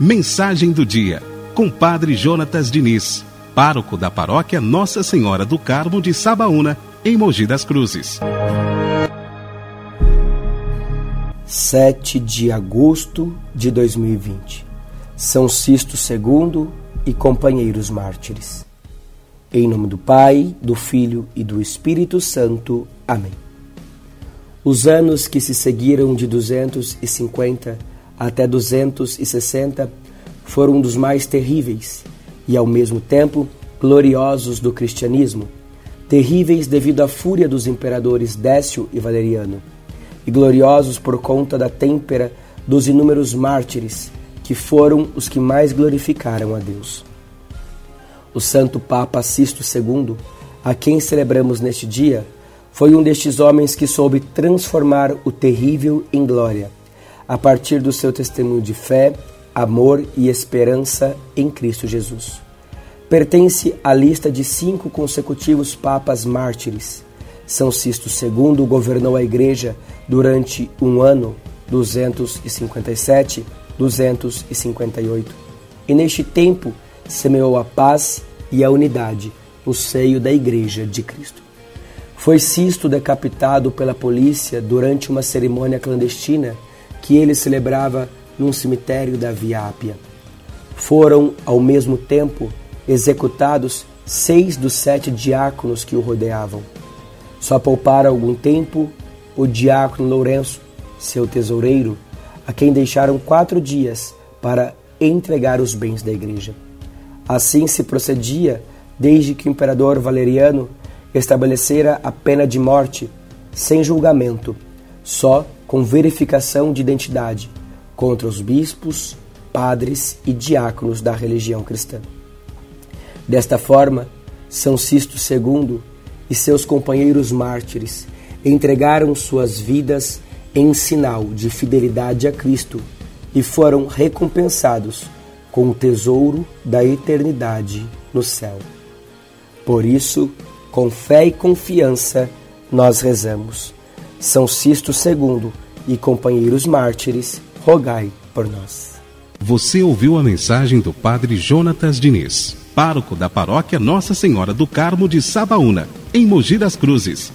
Mensagem do dia, com Padre Jonatas Diniz, pároco da paróquia Nossa Senhora do Carmo de Sabaúna, em Mogi das Cruzes. 7 de agosto de 2020. São Sisto II e companheiros mártires. Em nome do Pai, do Filho e do Espírito Santo. Amém. Os anos que se seguiram de 250 até 260 foram um dos mais terríveis e, ao mesmo tempo, gloriosos do cristianismo, terríveis devido à fúria dos imperadores Décio e Valeriano, e gloriosos por conta da têmpera dos inúmeros mártires, que foram os que mais glorificaram a Deus. O Santo Papa Sisto II, a quem celebramos neste dia, foi um destes homens que soube transformar o terrível em glória, a partir do seu testemunho de fé, amor e esperança em Cristo Jesus. Pertence à lista de cinco consecutivos papas mártires. São Sisto II governou a Igreja durante um ano, 257-258, e neste tempo semeou a paz e a unidade no seio da Igreja de Cristo. Foi Sisto decapitado pela polícia durante uma cerimônia clandestina que ele celebrava num cemitério da Via Ápia. Foram, ao mesmo tempo, executados seis dos sete diáconos que o rodeavam. Só pouparam algum tempo o diácono Lourenço, seu tesoureiro, a quem deixaram quatro dias para entregar os bens da igreja. Assim se procedia desde que o imperador Valeriano estabelecera a pena de morte sem julgamento, só com verificação de identidade contra os bispos, padres e diáconos da religião cristã. Desta forma, São Sisto II e seus companheiros mártires entregaram suas vidas em sinal de fidelidade a Cristo e foram recompensados com o tesouro da eternidade no céu. Por isso, com fé e confiança, nós rezamos. São Sisto II e companheiros mártires, rogai por nós. Você ouviu a mensagem do Padre Jonatas Diniz, pároco da paróquia Nossa Senhora do Carmo de Sabaúna, em Mogi das Cruzes.